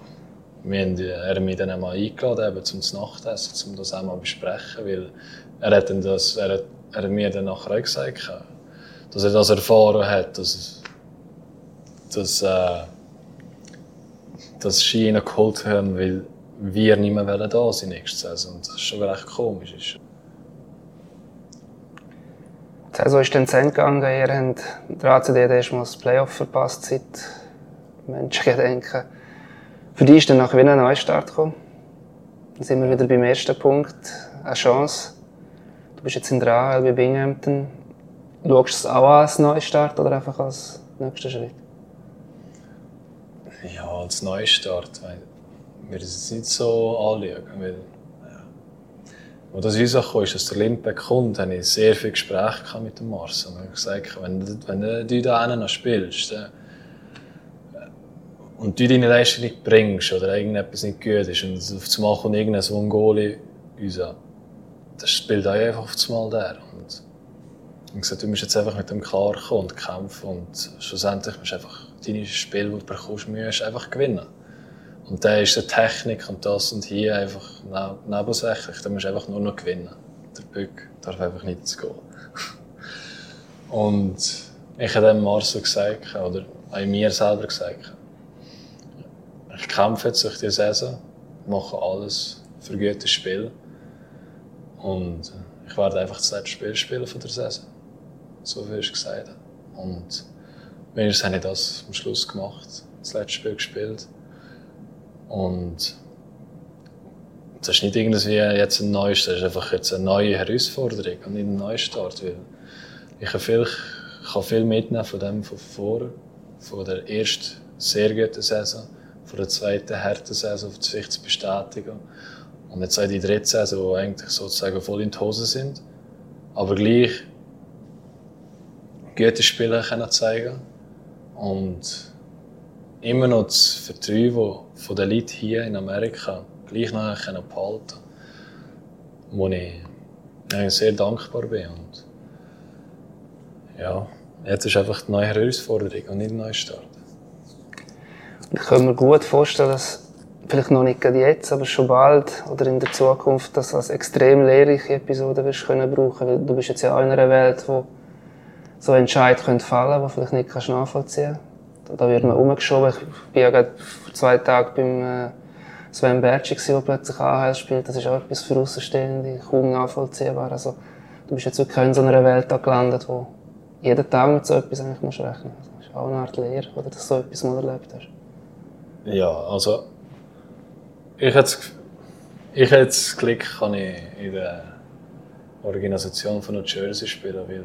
wir haben er mich dann einmal eingeladen, eben, zum Nachtessen, um das einmal zu besprechen, weil er hat, dann das, er hat, er hat mir dann nachher auch gesagt, dass er das erfahren hat, dass, dass, äh, dass Ski geholt haben, weil wir nicht mehr da sind nächste Saison. Und das ist schon recht komisch. Saison ist dann zu Ende gegangen. Ihr habt der ACD erstmal das Playoff verpasst, seit Menschen denken. Für dich ist dann nach Wien ein Neustart gekommen. Dann sind wir wieder beim ersten Punkt. Eine Chance. Du bist jetzt in der AHL bei Binghamton. Schaust du es auch als Neustart oder einfach als nächsten Schritt? Ja, als Neustart. Wir es nicht so anschauen. Als das rauskam, ist, dass der Lindbeck kommt, hatte ich sehr viele Gespräche mit dem Mars. Und ich habe gesagt, wenn, wenn du da noch spielst dann, und du deine Leistung nicht bringst oder irgendetwas nicht gut ist und auf einmal kommt irgendein Mongoli uns an, dann spielt auch einfach auf einmal der. Und ich habe gesagt, du musst jetzt einfach mit dem klarkommen und kämpfen und schlussendlich musst du einfach deine Spiele, die du bekommst, einfach gewinnen. Und dann ist die Technik und das und hier einfach nebensächlich. Da musst du einfach nur noch gewinnen. Der Bück darf einfach nicht zu gehen. und ich habe dem Marcel gesagt, oder auch mir selber gesagt, ich kämpfe jetzt durch die Saison, mache alles für gutes Spiel. Und ich werde einfach das letzte Spiel spielen von der Saison. So wie ich gesagt. Und wenigstens habe ich das am Schluss gemacht, das letzte Spiel gespielt. Und das ist nicht irgendwie jetzt ein neues, das ist einfach jetzt eine neue Herausforderung und nicht ein Neustart. Weil ich kann viel, kann viel mitnehmen von dem von vorher, von der ersten sehr guten Saison, von der zweiten harten Saison, um sich zu bestätigen. Und jetzt auch die dritte Saison, die eigentlich sozusagen voll in die Hose sind, aber gleich gute Spiele können zeigen und immer noch das Vertrauen von den Leuten hier in Amerika gleich noch behalten wo ich sehr dankbar bin. Und ja, jetzt ist einfach eine neue Herausforderung und nicht ein neuer Start. Ich kann mir gut vorstellen, dass vielleicht noch nicht jetzt, aber schon bald oder in der Zukunft das als extrem lehrreiche Episode wirst können brauchen, weil du bist jetzt ja in einer Welt, wo so fallen können, die vielleicht nicht kannst nachvollziehen kannst da wird man umgeschoben. Ich war ja gerade vor zwei Tagen beim äh, Sven Bertschi, der plötzlich AHL spielt. Das ist auch etwas für Außenstehende kaum nachvollziehbar. Also, du bist jetzt wirklich in so einer Welt gelandet, wo jeden Tag mit so etwas eigentlich musst rechnen musst. Das ist auch eine Art Lehre, oder dass du so etwas mal erlebt hast. Ja, also ich hätte ich hätte das Glück, kann ich in der Organisation von New Jersey spielen, weil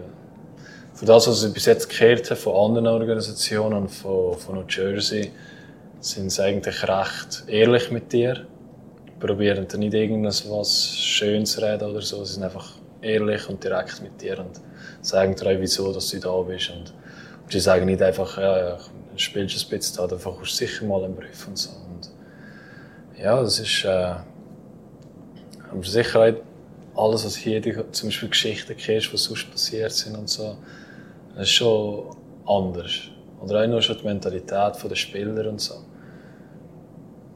für das, was ich bis jetzt gehört habe von anderen Organisationen von, von New Jersey, sind sie eigentlich recht ehrlich mit dir. Probieren nicht irgendwas Schönes zu reden oder so. Sie sind einfach ehrlich und direkt mit dir und sagen dir, wieso dass du da bist. Und, und sie sagen nicht einfach, ja, du spielst ein bisschen da, dann kommst du sicher mal einen Brief und so. Und ja, das ist äh, sicher auch alles, was hier zum Beispiel Geschichten kennst, was sonst passiert sind und so, das ist schon anders. Oder auch nur schon die Mentalität der Spieler und so.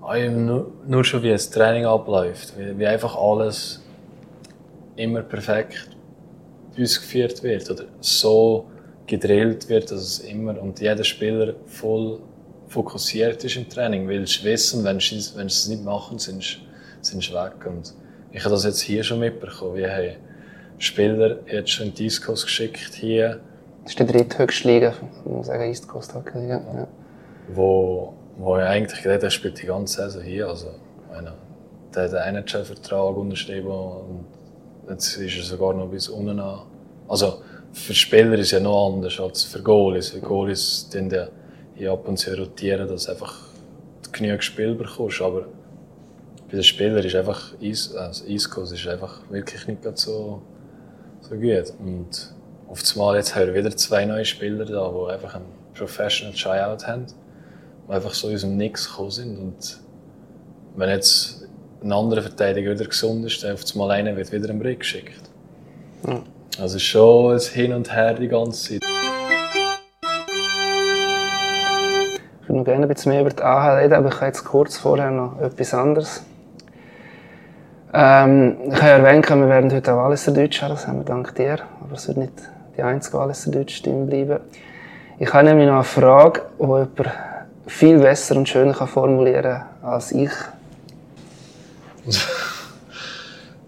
Auch nur, nur schon wie das Training abläuft, wie, wie einfach alles immer perfekt ausgeführt wird oder so gedrillt wird, dass es immer und jeder Spieler voll fokussiert ist im Training, weil sie wissen, wenn sie, wenn sie es nicht machen, sind sie, sind sie weg. Und ich habe das jetzt hier schon mitbekommen. Wir haben Spieler jetzt schon in Coast geschickt hier. Das ist die dritthöchste Liga, muss man sagen, East Coast Hockey. Ja. ja. Wo, wo ich eigentlich gedacht der spielt die ganze Saison hier. Also, meine, der hat einen NHL-Vertrag unterschrieben und jetzt ist er sogar noch bis unten an. Also, für Spieler ist es ja noch anders als für Goalies. Für Goalies sind ja hier ab und zu rotieren, dass du einfach genügend Spiel bekommst. Aber bei den Spielern ist einfach also Eiskurs ist einfach wirklich nicht so, so gut. Und auf einmal jetzt haben wir wieder zwei neue Spieler da, die einfach einen Professional Tryout haben, die einfach so aus dem Nix gekommen sind. Und wenn jetzt ein anderer Verteidiger wieder gesund ist, dann auf einmal einer wird wieder einen Brick geschickt. Mhm. Also schon ein Hin und Her die ganze Zeit. Ich würde noch gerne ein bisschen mehr über die AHL reden, aber ich habe jetzt kurz vorher noch etwas anderes. Ähm, ich habe erwähnt, wir werden heute auch Walliser Deutsch haben, das haben wir dank dir, aber es wird nicht die einzige Walliser Deutsch Stimme bleiben. Ich habe nämlich noch eine Frage, die jemand viel besser und schöner formulieren kann als ich.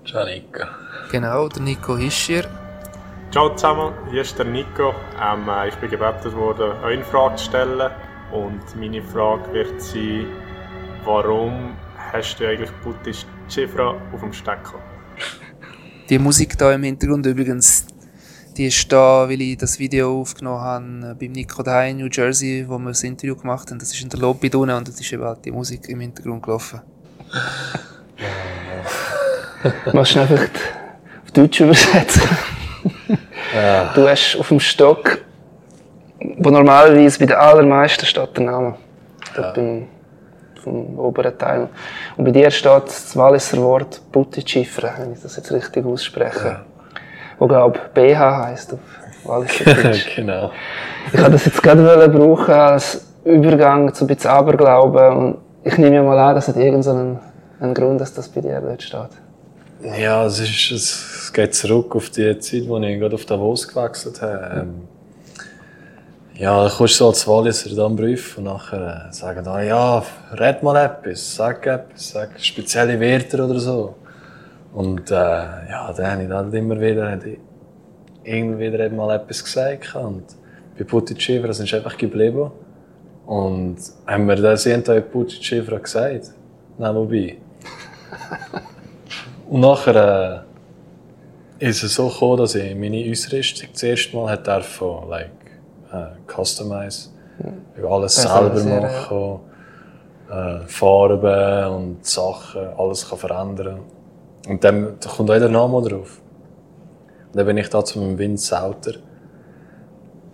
Ciao Nico. Genau, der Nico Hischier. Ciao zusammen, hier ist der Nico. Ähm, äh, ich bin gebeten worden, euch eine Frage zu stellen. Und meine Frage wird sein, warum hast du eigentlich Buddhist Chifra auf dem Stecker? Die Musik hier im Hintergrund übrigens, die ist da, weil ich das Video aufgenommen habe äh, beim Nico daheim in New Jersey, wo wir das Interview gemacht haben. Das ist in der Lobby drinnen und da ist eben halt die Musik im Hintergrund gelaufen. Machst du einfach auf Deutsch übersetzen? Ja. Du hast auf dem Stock, wo normalerweise bei den allermeisten steht der Name. Ja. Beim, vom oberen Teil. Und bei dir steht das Walliser Wort Buttichifre, wenn ich das jetzt richtig ausspreche. Ja. Wo, glaube BH heisst auf Walliser Deutsch. genau. Ich wollte das jetzt gerade brauchen als Übergang zu ein bisschen Aberglauben. Und ich nehme ja mal an, dass es irgendeinen einen Grund dass das bei dir dort steht. Ja, es, ist, es geht zurück auf die Zeit, wo ich gerade auf Davos gewechselt habe. Ähm, ja, dann kommst du so als Walliser dann Brief und nachher äh, sagen alle, ja, red mal etwas, sag etwas, sag spezielle Wörter oder so. Und äh, ja, dann habe ich dann immer wieder, irgendwie wieder mal etwas gesagt. Und bei Putti Chivra sind einfach geblieben. Und haben mir dann jeden Tag Putti Chivra gesagt. Nein, wobei. Und nachher äh, ist es so gekommen, dass ich meine Ausrüstung das erste Mal hat dürfen, like, äh, customize, mhm. alles das selber sehr, machen, ja. äh, Farben und Sachen, alles kann verändern. Und dann da kommt auch der Name drauf. Und dann bin ich da zu meinem Vince Sauter,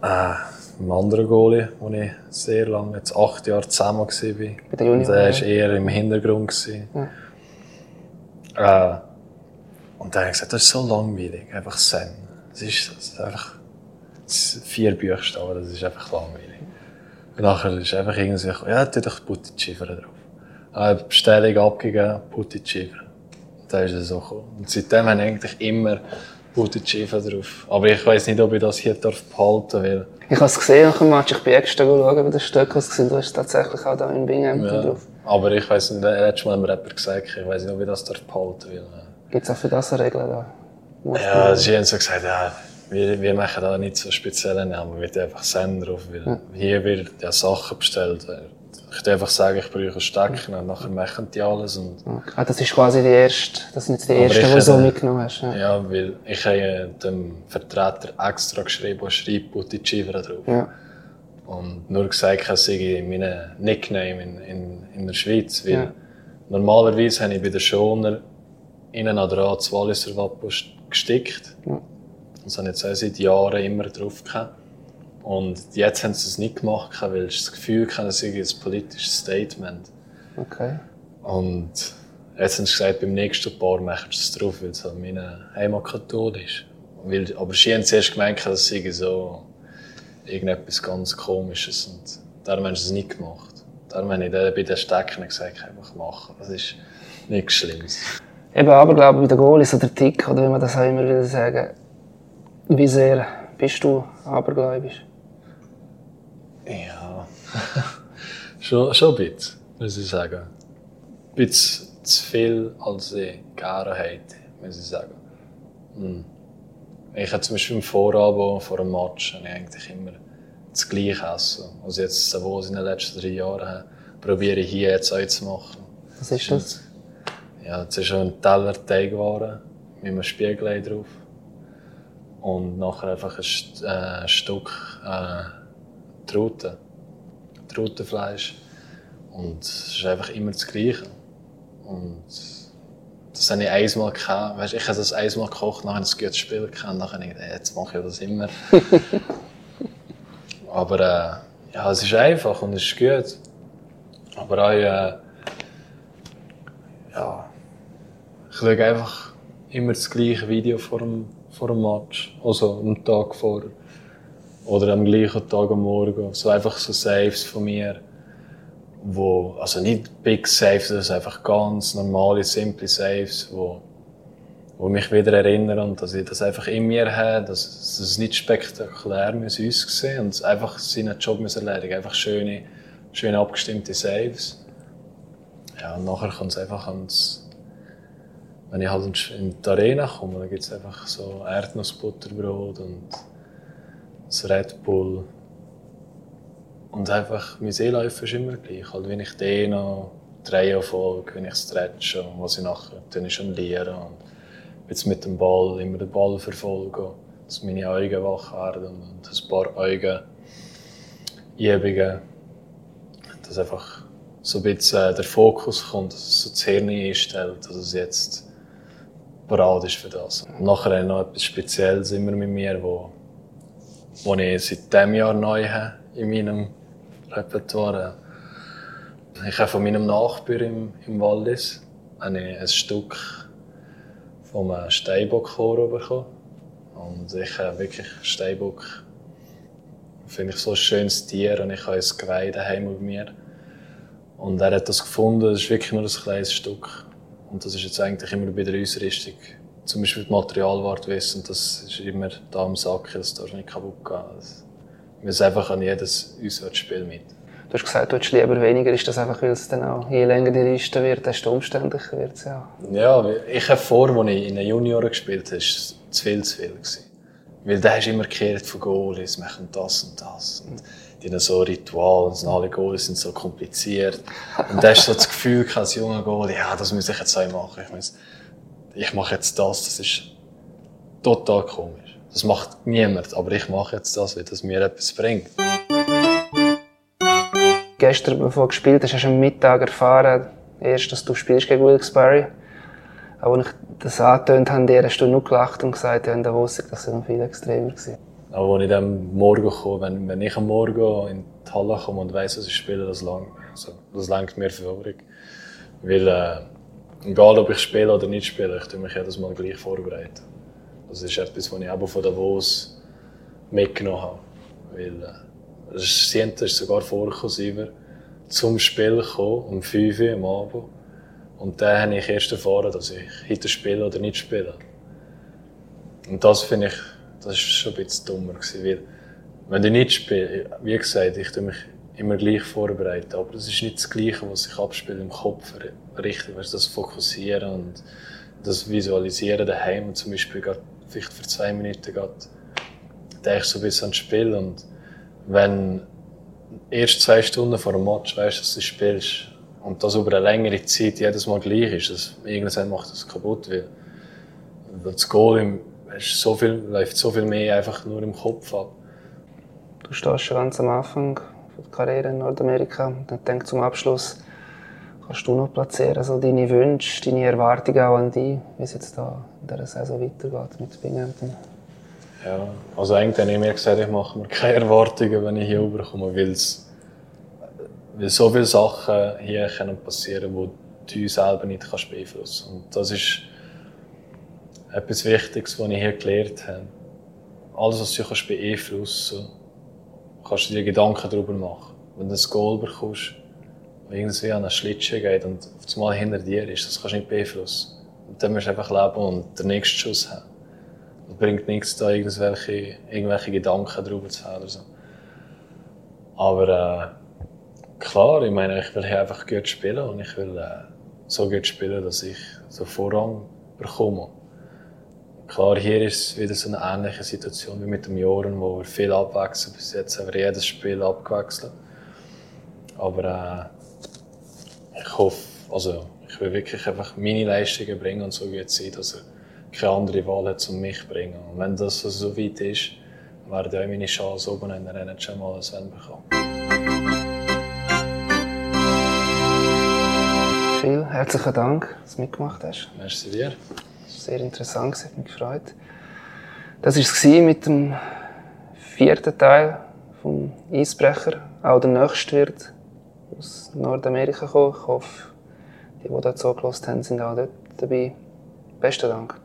äh, einem anderen Goalie, wo ich sehr lange, jetzt acht Jahre zusammen war. Bei der Junior, der war eher im Hintergrund. Ja. Äh, und dann habe ich gesagt, das ist so langweilig, einfach Zen. Das ist, das ist einfach vier Buchstaben, das ist einfach langweilig. Und nachher ist einfach irgendwie ja, tu doch Putti-Schiffer drauf. Habe Bestellung abgegeben, Putti-Schiffer. Dann ist es so gekommen. Und seitdem haben eigentlich immer Putti-Schiffer drauf. Aber ich weiß nicht, ob ich das hier darf behalten will. Ich habe es gesehen nach dem Match, ich bin extra schauen, wie das Stück gesehen. Du hast tatsächlich auch da in Binghamton ja, drauf. Aber ich weiß nicht, letztes Mal hat mir jemand gesagt, ich weiß nicht, ob ich das darf behalten will. Gibt es auch für das eine Regel? Da? Ja, sie haben so gesagt, ja, wir, wir machen da nicht so spezielle Namen, wir einfach Sender drauf. Weil ja. Hier wird ja Sachen bestellt. Ich würde einfach sagen, ich brauche Stecken und nachher machen die alles. Und okay. ah, das ist quasi die erste, das sind jetzt die ersten, die du so mitgenommen hast. Ja. ja, weil ich habe dem Vertreter extra geschrieben, wo schreibt Putti Chivra drauf. Ja. Und nur gesagt, ich meinen Nickname in, in, in der Schweiz. Weil ja. normalerweise habe ich bei der Schoner innen an der das Walliser Wappen gestickt. Ja. Das habe ich jetzt seit Jahren immer drauf gehabt. Und jetzt haben sie es nicht gemacht, weil sie das Gefühl hatten, es sei ein politisches Statement. Okay. Und jetzt haben sie gesagt, beim nächsten Paar machen sie es drauf, weil es halt meine Heimat katholisch ist. Weil, aber sie haben zuerst gemeint, das sei so irgendetwas ganz Komisches. Und darum haben sie es nicht gemacht. Darum habe ich bei den Stecken gesagt, einfach machen. Das ist nichts Schlimmes. Eben aber, glaube ich, bei den Goalies oder Tick, oder wie man das auch immer wieder sagen, wie sehr bist du abergläubisch? Ja, schon, schon ein bisschen, muss ich sagen. Ein bisschen zu viel, als ich gerne hätte, muss ich sagen. Hm. Ich habe zum Beispiel im Vorabend vor einem Match ich eigentlich immer das Gleiche essen. Also jetzt, was ich in den letzten drei Jahren habe, probiere ich hier jetzt auch zu machen. Was ist das? Ja, das ist schon ein Teller Teigwaren mit einem Spiegelei drauf. Und nachher einfach ein, äh, Stück äh, Trute. Trutenfleisch. Und es ist einfach immer das Gleiche. Und das habe ich einmal gehabt. Weißt, ich habe das einmal gekocht, nachher ein gutes Spiel gehabt. Nachher habe ich gedacht, jetzt mache ich das immer. Aber äh, ja, es ist einfach und es ist gut. Aber auch, äh, ja, ich schaue einfach immer das gleiche Video vor dem, vor dem Match. Also am Tag vor. Oder am gleichen Tag am Morgen. So einfach so Saves von mir. Wo, also nicht Big Saves, sind einfach ganz normale, simple Saves, wo, wo mich wieder erinnern und dass ich das einfach in mir habe, dass, dass es nicht spektakulär muss aussehen und einfach seinen Job muss erledigen. Einfach schöne, schön abgestimmte Saves. Ja, und nachher kommt es einfach ans, wenn ich halt in die Arena komme, dann gibt es einfach so Erdnussbutterbrot und das Red Bull. Und einfach, mein Seeläufer ist immer gleich. Halt, wenn ich dehne, drehe folge, wenn ich stretche, was ich nachher dann jongliere. Und jetzt mit dem Ball immer den Ball verfolgen, dass meine Augen wach werden und ein paar Augenübungen. Dass einfach so ein bisschen der Fokus kommt, dass es so das Hirn einstellt, dass es jetzt bereit ist für das. Und nachher noch etwas Spezielles immer mit mir, wo, wo ich seit diesem Jahr neu habe in meinem Repertoire. Ich habe von meinem Nachbar im, im Wallis ein Stück vom Steinbock-Chor bekommen. Und ich habe wirklich Steinbock, finde ich so ein schönes Tier und ich habe ein Geweih daheim mit mir. Und er hat das gefunden, das ist wirklich nur ein kleines Stück. Und das ist jetzt eigentlich immer bei der Ausrüstung. Zum Beispiel die Materialwart wissen, das ist immer da am Sack, das darf nicht kaputt gehen. Wir müssen einfach an jedes Auswärtsspiel mit. Du hast gesagt, du hättest lieber weniger. Ist das einfach, weil es dann auch, je länger die Liste wird, desto umständlicher wird es ja? Ja, ich habe vor, als ich in den Junioren gespielt habe, war es zu viel zu viel. Gewesen. Weil da hast du immer gekehrt von Goalies, machen das und das. Und die haben so Ritual und alle Goalies sind so kompliziert. Und da hast du so das Gefühl als junger Goalie, ja, das muss ich jetzt auch machen. Ich, muss, ich mache jetzt das, das ist total komisch. Das macht niemand, aber ich mache jetzt das, weil das mir etwas bringt. Gestern, bevor du gespielt hast, hast du am Mittag erfahren, erst, dass du spielst gegen Wilkes-Barre. Aber als ich das angetönt habe, hast du nur gelacht und gesagt, ja, in der Hose, das noch viel extremer gewesen. Aber als ich dann morgen komme, wenn, wenn ich am Morgen in die Halle komme und weiss, dass ich spiele, das langt also, das lenkt mir vorig. Weil, äh, egal ob ich spiele oder nicht spiele, ich tue mich jedes Mal gleich vorbereiten. Das ist etwas, was ich auch von Davos mitgenommen habe. Weil, äh, es ist sogar vorgekommen, zum Spiel gekommen, um 5 Uhr am Abend. Und dann habe ich erst erfahren, dass ich heute spiele oder nicht spiele. Und das finde ich, das war schon ein bisschen dummer. Gewesen, weil, wenn du nicht spielst, wie gesagt, ich tue mich immer gleich vorbereiten, aber es ist nicht das Gleiche, was sich abspielt im Kopf, richtig, weißt, das Fokussieren und das Visualisieren daheim, zum Beispiel grad, vielleicht für zwei Minuten denke ich so ein bisschen ans Spiel. Und wenn erst zwei Stunden vor dem Match weißt, dass du spielst und das über eine längere Zeit jedes Mal gleich ist, das, irgendwann macht das kaputt, weil, weil das Goal im, so viel, läuft so viel mehr einfach nur im Kopf ab. Du stehst schon ganz am Anfang der Karriere in Nordamerika. Ich denke, zum Abschluss kannst du noch platzieren, also deine Wünsche, deine Erwartungen auch an dich, wie es jetzt da in dieser Saison weitergeht mit Binghamton. Ja, also eigentlich habe ich mir gesagt, ich mache mir keine Erwartungen, wenn ich hier rüberkomme, weil weil so viele Sachen hier können passieren können, die du selber nicht kannst beeinflussen kannst. Und das ist etwas Wichtiges, was ich hier gelernt habe. Alles, was du kannst beeinflussen kannst, kannst du dir Gedanken darüber machen. Wenn du ein Goal bekommst, wo irgendwie an einen Schlittschuh geht und auf einmal hinter dir ist, das kannst du nicht beeinflussen. Und dann musst du einfach leben und den nächsten Schuss haben. Es bringt nichts, da irgendwelche, irgendwelche Gedanken darüber zu haben oder so. Aber äh, klar, ich meine, ich will hier einfach gut spielen und ich will äh, so gut spielen, dass ich so Vorrang bekomme. Klar, hier ist es wieder so eine ähnliche Situation wie mit dem Joren, wo wir viel abwechseln. Bis jetzt haben wir jedes Spiel abgewechselt. Aber äh, ich hoffe, also ich will wirklich einfach meine Leistungen bringen und so gut sein, dass er keine andere Wahl hat, um mich zu bringen. Und wenn das so weit ist, werde ich meine Chance oben in der NHL mal ein Rennen bekommen. Vielen herzlichen Dank, dass du mitgemacht hast. Merci dir. Sehr interessant, es hat mich gefreut. Das war es mit dem vierten Teil vom Eisbrecher. Auch der nächste wird aus Nordamerika kommen. Ich hoffe, die, die dort zugelassen haben, sind auch dort dabei. Besten Dank.